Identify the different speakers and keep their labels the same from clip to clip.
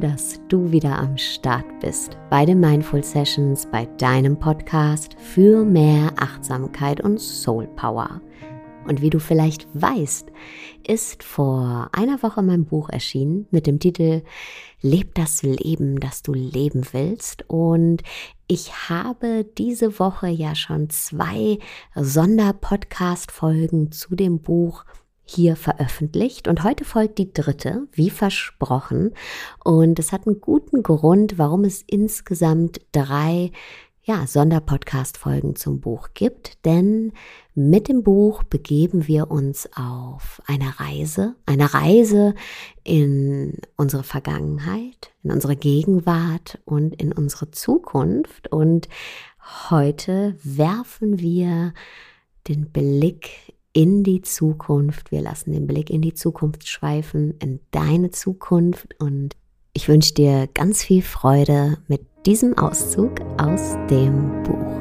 Speaker 1: Dass du wieder am Start bist bei den Mindful Sessions, bei deinem Podcast für mehr Achtsamkeit und Soul Power. Und wie du vielleicht weißt, ist vor einer Woche mein Buch erschienen mit dem Titel Leb das Leben, das du leben willst. Und ich habe diese Woche ja schon zwei Sonderpodcast-Folgen zu dem Buch hier veröffentlicht und heute folgt die dritte, wie versprochen. Und es hat einen guten Grund, warum es insgesamt drei ja, Sonderpodcast-Folgen zum Buch gibt, denn mit dem Buch begeben wir uns auf eine Reise, eine Reise in unsere Vergangenheit, in unsere Gegenwart und in unsere Zukunft. Und heute werfen wir den Blick in die Zukunft. Wir lassen den Blick in die Zukunft schweifen, in deine Zukunft. Und ich wünsche dir ganz viel Freude mit diesem Auszug aus dem Buch.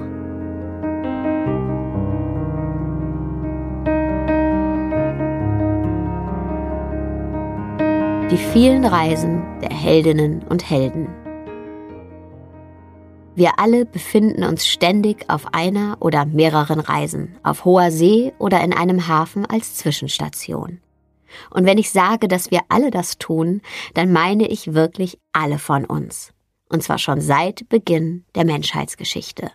Speaker 1: Die vielen Reisen der Heldinnen und Helden. Wir alle befinden uns ständig auf einer oder mehreren Reisen, auf hoher See oder in einem Hafen als Zwischenstation. Und wenn ich sage, dass wir alle das tun, dann meine ich wirklich alle von uns. Und zwar schon seit Beginn der Menschheitsgeschichte.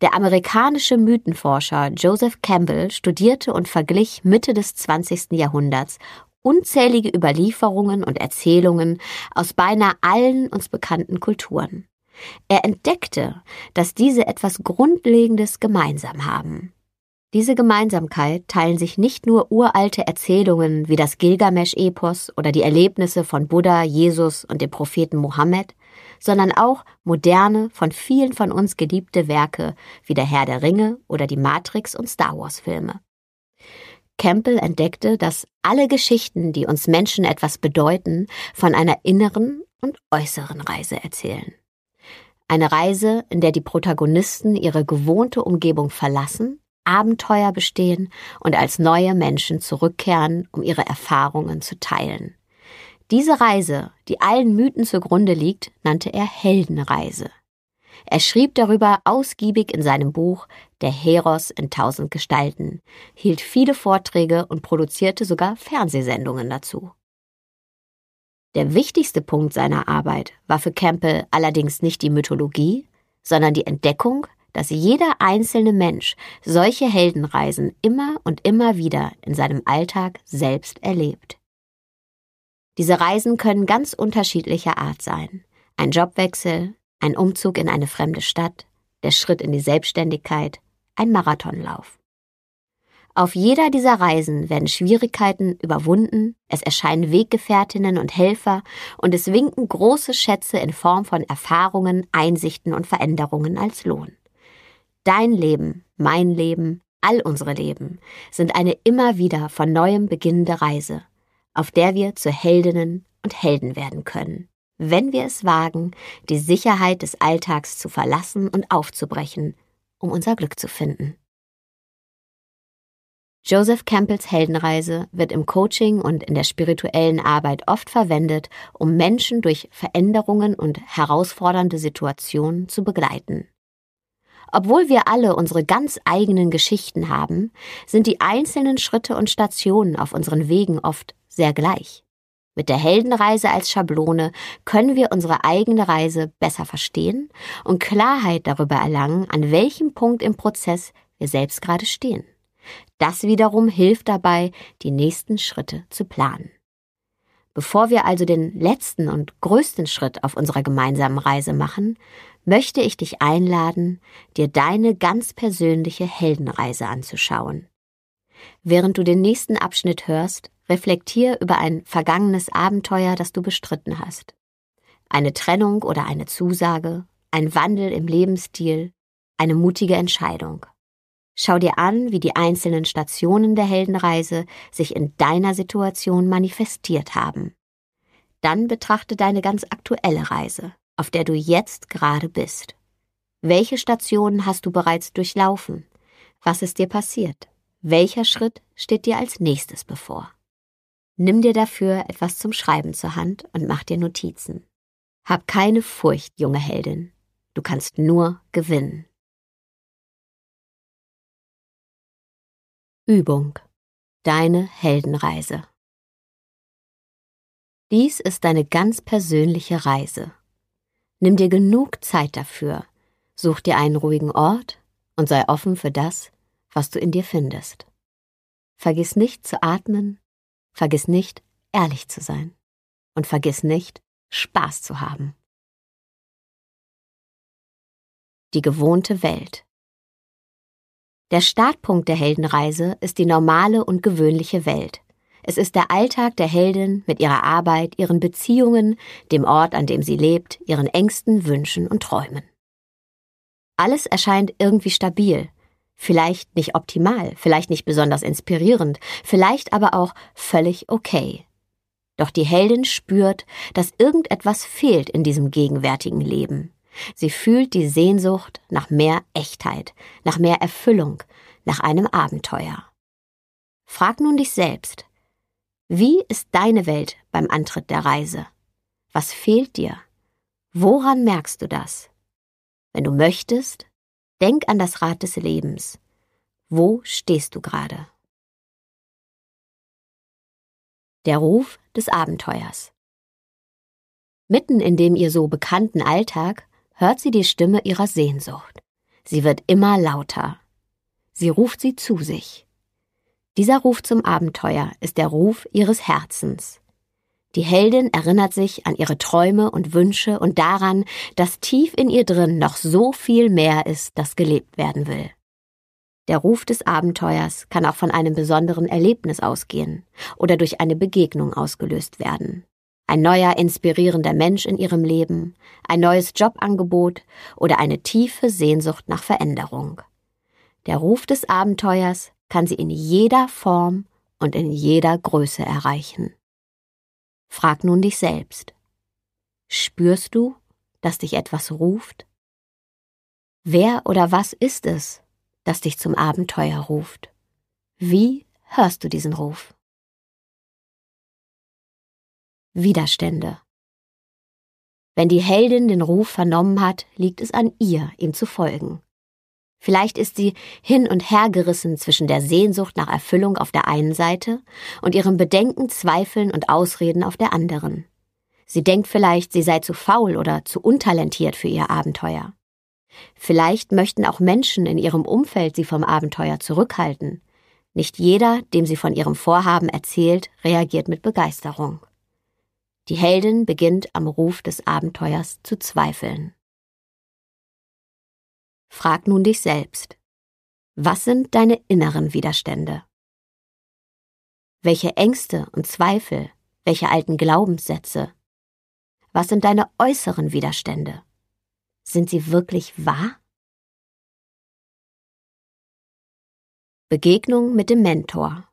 Speaker 1: Der amerikanische Mythenforscher Joseph Campbell studierte und verglich Mitte des 20. Jahrhunderts unzählige Überlieferungen und Erzählungen aus beinahe allen uns bekannten Kulturen. Er entdeckte, dass diese etwas Grundlegendes gemeinsam haben. Diese Gemeinsamkeit teilen sich nicht nur uralte Erzählungen wie das Gilgamesch-Epos oder die Erlebnisse von Buddha, Jesus und dem Propheten Mohammed, sondern auch moderne, von vielen von uns geliebte Werke wie der Herr der Ringe oder die Matrix- und Star Wars-Filme. Campbell entdeckte, dass alle Geschichten, die uns Menschen etwas bedeuten, von einer inneren und äußeren Reise erzählen. Eine Reise, in der die Protagonisten ihre gewohnte Umgebung verlassen, Abenteuer bestehen und als neue Menschen zurückkehren, um ihre Erfahrungen zu teilen. Diese Reise, die allen Mythen zugrunde liegt, nannte er Heldenreise. Er schrieb darüber ausgiebig in seinem Buch Der Heros in tausend Gestalten, hielt viele Vorträge und produzierte sogar Fernsehsendungen dazu. Der wichtigste Punkt seiner Arbeit war für Campbell allerdings nicht die Mythologie, sondern die Entdeckung, dass jeder einzelne Mensch solche Heldenreisen immer und immer wieder in seinem Alltag selbst erlebt. Diese Reisen können ganz unterschiedlicher Art sein. Ein Jobwechsel, ein Umzug in eine fremde Stadt, der Schritt in die Selbstständigkeit, ein Marathonlauf. Auf jeder dieser Reisen werden Schwierigkeiten überwunden, es erscheinen Weggefährtinnen und Helfer und es winken große Schätze in Form von Erfahrungen, Einsichten und Veränderungen als Lohn. Dein Leben, mein Leben, all unsere Leben sind eine immer wieder von neuem beginnende Reise, auf der wir zu Heldinnen und Helden werden können, wenn wir es wagen, die Sicherheit des Alltags zu verlassen und aufzubrechen, um unser Glück zu finden. Joseph Campbells Heldenreise wird im Coaching und in der spirituellen Arbeit oft verwendet, um Menschen durch Veränderungen und herausfordernde Situationen zu begleiten. Obwohl wir alle unsere ganz eigenen Geschichten haben, sind die einzelnen Schritte und Stationen auf unseren Wegen oft sehr gleich. Mit der Heldenreise als Schablone können wir unsere eigene Reise besser verstehen und Klarheit darüber erlangen, an welchem Punkt im Prozess wir selbst gerade stehen. Das wiederum hilft dabei, die nächsten Schritte zu planen. Bevor wir also den letzten und größten Schritt auf unserer gemeinsamen Reise machen, möchte ich dich einladen, dir deine ganz persönliche Heldenreise anzuschauen. Während du den nächsten Abschnitt hörst, reflektier über ein vergangenes Abenteuer, das du bestritten hast. Eine Trennung oder eine Zusage, ein Wandel im Lebensstil, eine mutige Entscheidung. Schau dir an, wie die einzelnen Stationen der Heldenreise sich in deiner Situation manifestiert haben. Dann betrachte deine ganz aktuelle Reise, auf der du jetzt gerade bist. Welche Stationen hast du bereits durchlaufen? Was ist dir passiert? Welcher Schritt steht dir als nächstes bevor? Nimm dir dafür etwas zum Schreiben zur Hand und mach dir Notizen. Hab keine Furcht, junge Heldin. Du kannst nur gewinnen. Übung. Deine Heldenreise. Dies ist deine ganz persönliche Reise. Nimm dir genug Zeit dafür, such dir einen ruhigen Ort und sei offen für das, was du in dir findest. Vergiss nicht zu atmen Vergiss nicht, ehrlich zu sein. Und vergiss nicht, Spaß zu haben. Die gewohnte Welt. Der Startpunkt der Heldenreise ist die normale und gewöhnliche Welt. Es ist der Alltag der Heldin mit ihrer Arbeit, ihren Beziehungen, dem Ort, an dem sie lebt, ihren Ängsten, Wünschen und Träumen. Alles erscheint irgendwie stabil, Vielleicht nicht optimal, vielleicht nicht besonders inspirierend, vielleicht aber auch völlig okay. Doch die Heldin spürt, dass irgendetwas fehlt in diesem gegenwärtigen Leben. Sie fühlt die Sehnsucht nach mehr Echtheit, nach mehr Erfüllung, nach einem Abenteuer. Frag nun dich selbst, wie ist deine Welt beim Antritt der Reise? Was fehlt dir? Woran merkst du das? Wenn du möchtest, Denk an das Rad des Lebens. Wo stehst du gerade? Der Ruf des Abenteuers. Mitten in dem ihr so bekannten Alltag hört sie die Stimme ihrer Sehnsucht. Sie wird immer lauter. Sie ruft sie zu sich. Dieser Ruf zum Abenteuer ist der Ruf ihres Herzens. Die Heldin erinnert sich an ihre Träume und Wünsche und daran, dass tief in ihr drin noch so viel mehr ist, das gelebt werden will. Der Ruf des Abenteuers kann auch von einem besonderen Erlebnis ausgehen oder durch eine Begegnung ausgelöst werden. Ein neuer inspirierender Mensch in ihrem Leben, ein neues Jobangebot oder eine tiefe Sehnsucht nach Veränderung. Der Ruf des Abenteuers kann sie in jeder Form und in jeder Größe erreichen. Frag nun dich selbst. Spürst du, dass dich etwas ruft? Wer oder was ist es, das dich zum Abenteuer ruft? Wie hörst du diesen Ruf? Widerstände. Wenn die Heldin den Ruf vernommen hat, liegt es an ihr, ihm zu folgen. Vielleicht ist sie hin und her gerissen zwischen der Sehnsucht nach Erfüllung auf der einen Seite und ihrem Bedenken, Zweifeln und Ausreden auf der anderen. Sie denkt vielleicht, sie sei zu faul oder zu untalentiert für ihr Abenteuer. Vielleicht möchten auch Menschen in ihrem Umfeld sie vom Abenteuer zurückhalten. Nicht jeder, dem sie von ihrem Vorhaben erzählt, reagiert mit Begeisterung. Die Heldin beginnt am Ruf des Abenteuers zu zweifeln. Frag nun dich selbst. Was sind deine inneren Widerstände? Welche Ängste und Zweifel, welche alten Glaubenssätze? Was sind deine äußeren Widerstände? Sind sie wirklich wahr? Begegnung mit dem Mentor.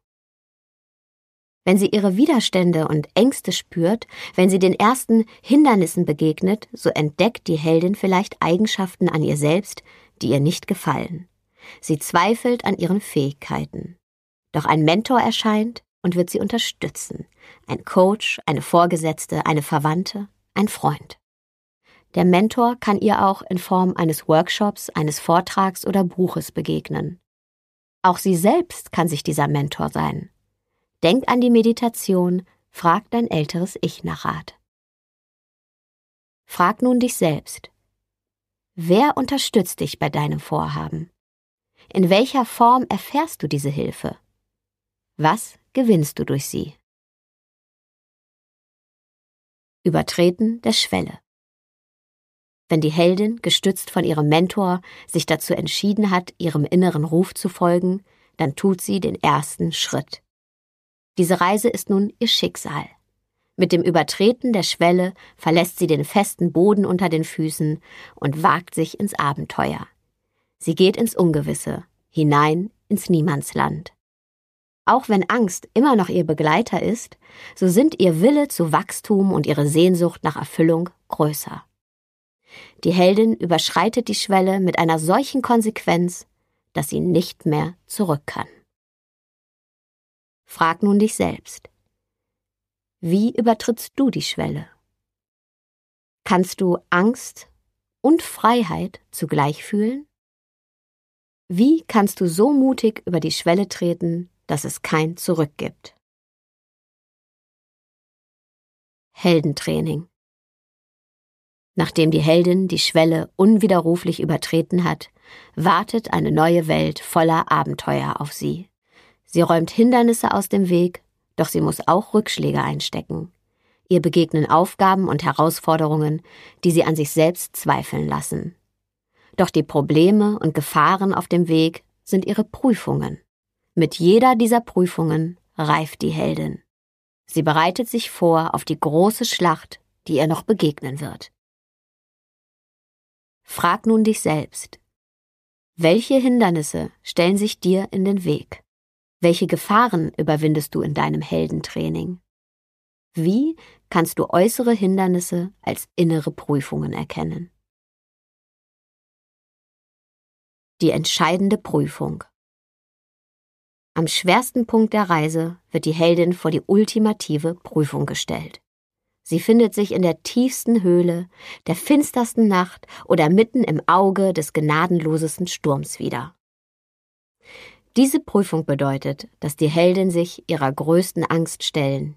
Speaker 1: Wenn sie ihre Widerstände und Ängste spürt, wenn sie den ersten Hindernissen begegnet, so entdeckt die Heldin vielleicht Eigenschaften an ihr selbst, die ihr nicht gefallen. Sie zweifelt an ihren Fähigkeiten. Doch ein Mentor erscheint und wird sie unterstützen. Ein Coach, eine Vorgesetzte, eine Verwandte, ein Freund. Der Mentor kann ihr auch in Form eines Workshops, eines Vortrags oder Buches begegnen. Auch sie selbst kann sich dieser Mentor sein. Denk an die Meditation, frag dein älteres Ich nach Rat. Frag nun dich selbst, Wer unterstützt dich bei deinem Vorhaben? In welcher Form erfährst du diese Hilfe? Was gewinnst du durch sie? Übertreten der Schwelle. Wenn die Heldin, gestützt von ihrem Mentor, sich dazu entschieden hat, ihrem inneren Ruf zu folgen, dann tut sie den ersten Schritt. Diese Reise ist nun ihr Schicksal. Mit dem Übertreten der Schwelle verlässt sie den festen Boden unter den Füßen und wagt sich ins Abenteuer. Sie geht ins Ungewisse, hinein ins Niemandsland. Auch wenn Angst immer noch ihr Begleiter ist, so sind ihr Wille zu Wachstum und ihre Sehnsucht nach Erfüllung größer. Die Heldin überschreitet die Schwelle mit einer solchen Konsequenz, dass sie nicht mehr zurück kann. Frag nun dich selbst. Wie übertrittst du die Schwelle? Kannst du Angst und Freiheit zugleich fühlen? Wie kannst du so mutig über die Schwelle treten, dass es kein Zurück gibt? Heldentraining Nachdem die Heldin die Schwelle unwiderruflich übertreten hat, wartet eine neue Welt voller Abenteuer auf sie. Sie räumt Hindernisse aus dem Weg, doch sie muss auch Rückschläge einstecken. Ihr begegnen Aufgaben und Herausforderungen, die sie an sich selbst zweifeln lassen. Doch die Probleme und Gefahren auf dem Weg sind ihre Prüfungen. Mit jeder dieser Prüfungen reift die Heldin. Sie bereitet sich vor auf die große Schlacht, die ihr noch begegnen wird. Frag nun dich selbst, welche Hindernisse stellen sich dir in den Weg? Welche Gefahren überwindest du in deinem Heldentraining? Wie kannst du äußere Hindernisse als innere Prüfungen erkennen? Die entscheidende Prüfung. Am schwersten Punkt der Reise wird die Heldin vor die ultimative Prüfung gestellt. Sie findet sich in der tiefsten Höhle, der finstersten Nacht oder mitten im Auge des gnadenlosesten Sturms wieder. Diese Prüfung bedeutet, dass die Heldin sich ihrer größten Angst stellen,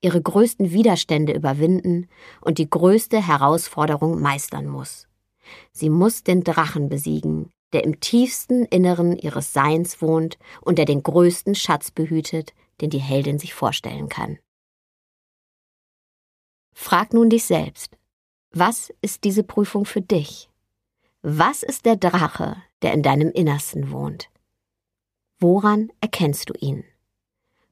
Speaker 1: ihre größten Widerstände überwinden und die größte Herausforderung meistern muss. Sie muss den Drachen besiegen, der im tiefsten Inneren ihres Seins wohnt und der den größten Schatz behütet, den die Heldin sich vorstellen kann. Frag nun dich selbst, was ist diese Prüfung für dich? Was ist der Drache, der in deinem Innersten wohnt? Woran erkennst du ihn?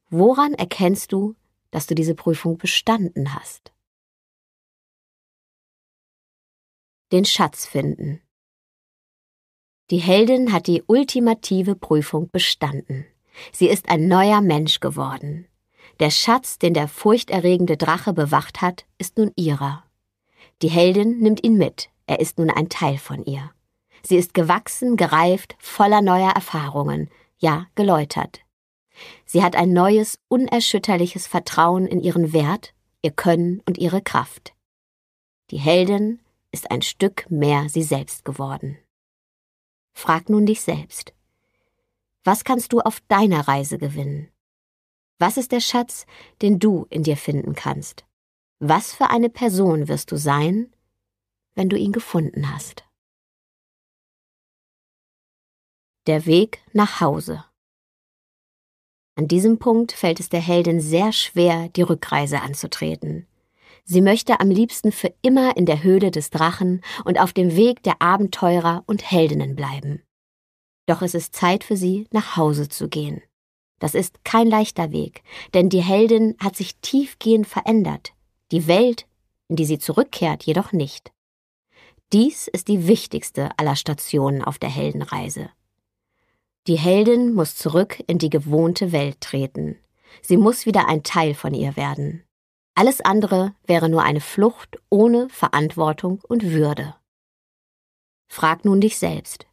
Speaker 1: Woran erkennst du, dass du diese Prüfung bestanden hast? Den Schatz finden. Die Heldin hat die ultimative Prüfung bestanden. Sie ist ein neuer Mensch geworden. Der Schatz, den der furchterregende Drache bewacht hat, ist nun ihrer. Die Heldin nimmt ihn mit, er ist nun ein Teil von ihr. Sie ist gewachsen, gereift, voller neuer Erfahrungen, ja geläutert. Sie hat ein neues, unerschütterliches Vertrauen in ihren Wert, ihr Können und ihre Kraft. Die Heldin ist ein Stück mehr sie selbst geworden. Frag nun dich selbst. Was kannst du auf deiner Reise gewinnen? Was ist der Schatz, den du in dir finden kannst? Was für eine Person wirst du sein, wenn du ihn gefunden hast? Der Weg nach Hause. An diesem Punkt fällt es der Heldin sehr schwer, die Rückreise anzutreten. Sie möchte am liebsten für immer in der Höhle des Drachen und auf dem Weg der Abenteurer und Heldinnen bleiben. Doch es ist Zeit für sie, nach Hause zu gehen. Das ist kein leichter Weg, denn die Heldin hat sich tiefgehend verändert, die Welt, in die sie zurückkehrt, jedoch nicht. Dies ist die wichtigste aller Stationen auf der Heldenreise. Die Heldin muss zurück in die gewohnte Welt treten. Sie muss wieder ein Teil von ihr werden. Alles andere wäre nur eine Flucht ohne Verantwortung und Würde. Frag nun dich selbst.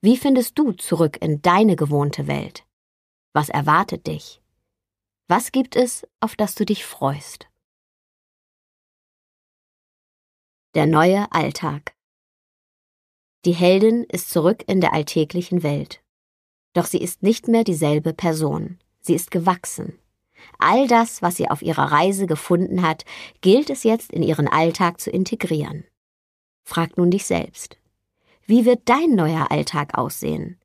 Speaker 1: Wie findest du zurück in deine gewohnte Welt? Was erwartet dich? Was gibt es, auf das du dich freust? Der neue Alltag. Die Heldin ist zurück in der alltäglichen Welt. Doch sie ist nicht mehr dieselbe Person. Sie ist gewachsen. All das, was sie auf ihrer Reise gefunden hat, gilt es jetzt in ihren Alltag zu integrieren. Frag nun dich selbst. Wie wird dein neuer Alltag aussehen?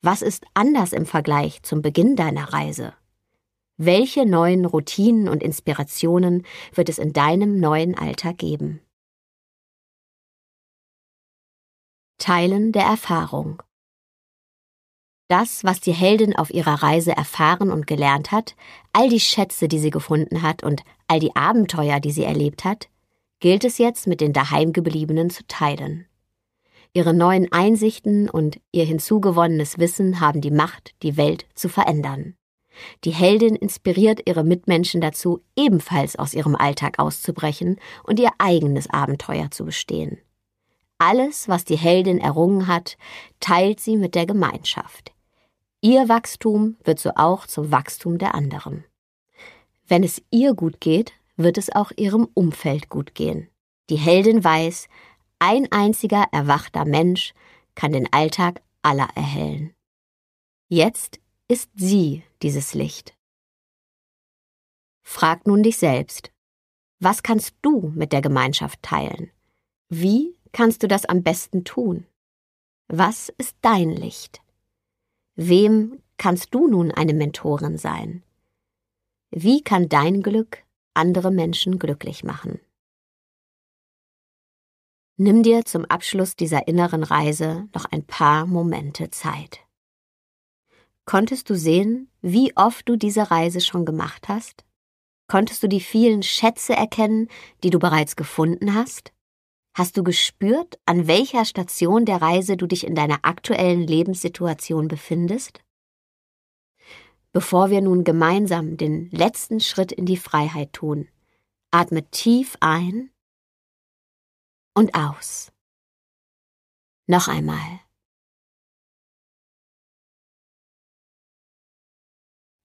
Speaker 1: Was ist anders im Vergleich zum Beginn deiner Reise? Welche neuen Routinen und Inspirationen wird es in deinem neuen Alltag geben? Teilen der Erfahrung. Das, was die Heldin auf ihrer Reise erfahren und gelernt hat, all die Schätze, die sie gefunden hat und all die Abenteuer, die sie erlebt hat, gilt es jetzt mit den daheimgebliebenen zu teilen. Ihre neuen Einsichten und ihr hinzugewonnenes Wissen haben die Macht, die Welt zu verändern. Die Heldin inspiriert ihre Mitmenschen dazu, ebenfalls aus ihrem Alltag auszubrechen und ihr eigenes Abenteuer zu bestehen. Alles, was die Heldin errungen hat, teilt sie mit der Gemeinschaft. Ihr Wachstum wird so auch zum Wachstum der anderen. Wenn es ihr gut geht, wird es auch ihrem Umfeld gut gehen. Die Heldin weiß, ein einziger erwachter Mensch kann den Alltag aller erhellen. Jetzt ist sie dieses Licht. Frag nun dich selbst, was kannst du mit der Gemeinschaft teilen? Wie kannst du das am besten tun? Was ist dein Licht? Wem kannst du nun eine Mentorin sein? Wie kann dein Glück andere Menschen glücklich machen? Nimm dir zum Abschluss dieser inneren Reise noch ein paar Momente Zeit. Konntest du sehen, wie oft du diese Reise schon gemacht hast? Konntest du die vielen Schätze erkennen, die du bereits gefunden hast? Hast du gespürt, an welcher Station der Reise du dich in deiner aktuellen Lebenssituation befindest? Bevor wir nun gemeinsam den letzten Schritt in die Freiheit tun, atme tief ein und aus. Noch einmal.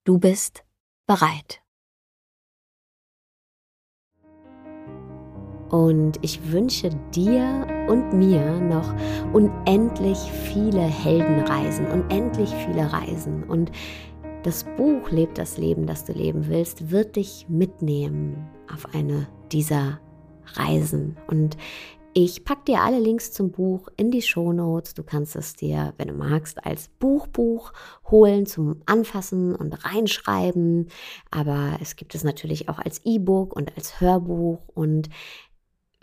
Speaker 1: Du bist bereit. Und ich wünsche dir und mir noch unendlich viele Heldenreisen, unendlich viele Reisen. Und das Buch Lebt das Leben, das du leben willst, wird dich mitnehmen auf eine dieser Reisen. Und ich packe dir alle Links zum Buch in die Shownotes. Du kannst es dir, wenn du magst, als Buchbuch holen zum Anfassen und reinschreiben. Aber es gibt es natürlich auch als E-Book und als Hörbuch. Und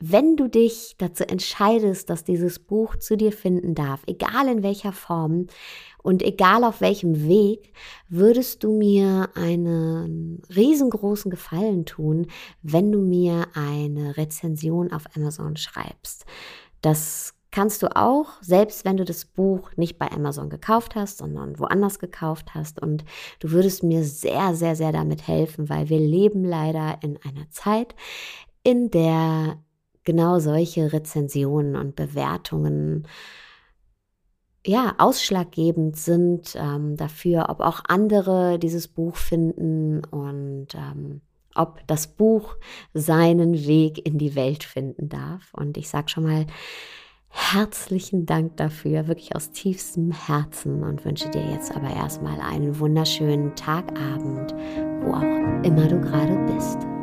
Speaker 1: wenn du dich dazu entscheidest, dass dieses Buch zu dir finden darf, egal in welcher Form, und egal auf welchem Weg, würdest du mir einen riesengroßen Gefallen tun, wenn du mir eine Rezension auf Amazon schreibst. Das kannst du auch, selbst wenn du das Buch nicht bei Amazon gekauft hast, sondern woanders gekauft hast. Und du würdest mir sehr, sehr, sehr damit helfen, weil wir leben leider in einer Zeit, in der genau solche Rezensionen und Bewertungen ja, ausschlaggebend sind ähm, dafür, ob auch andere dieses Buch finden und ähm, ob das Buch seinen Weg in die Welt finden darf. Und ich sage schon mal herzlichen Dank dafür, wirklich aus tiefstem Herzen und wünsche dir jetzt aber erstmal einen wunderschönen Tagabend, wo auch immer du gerade bist.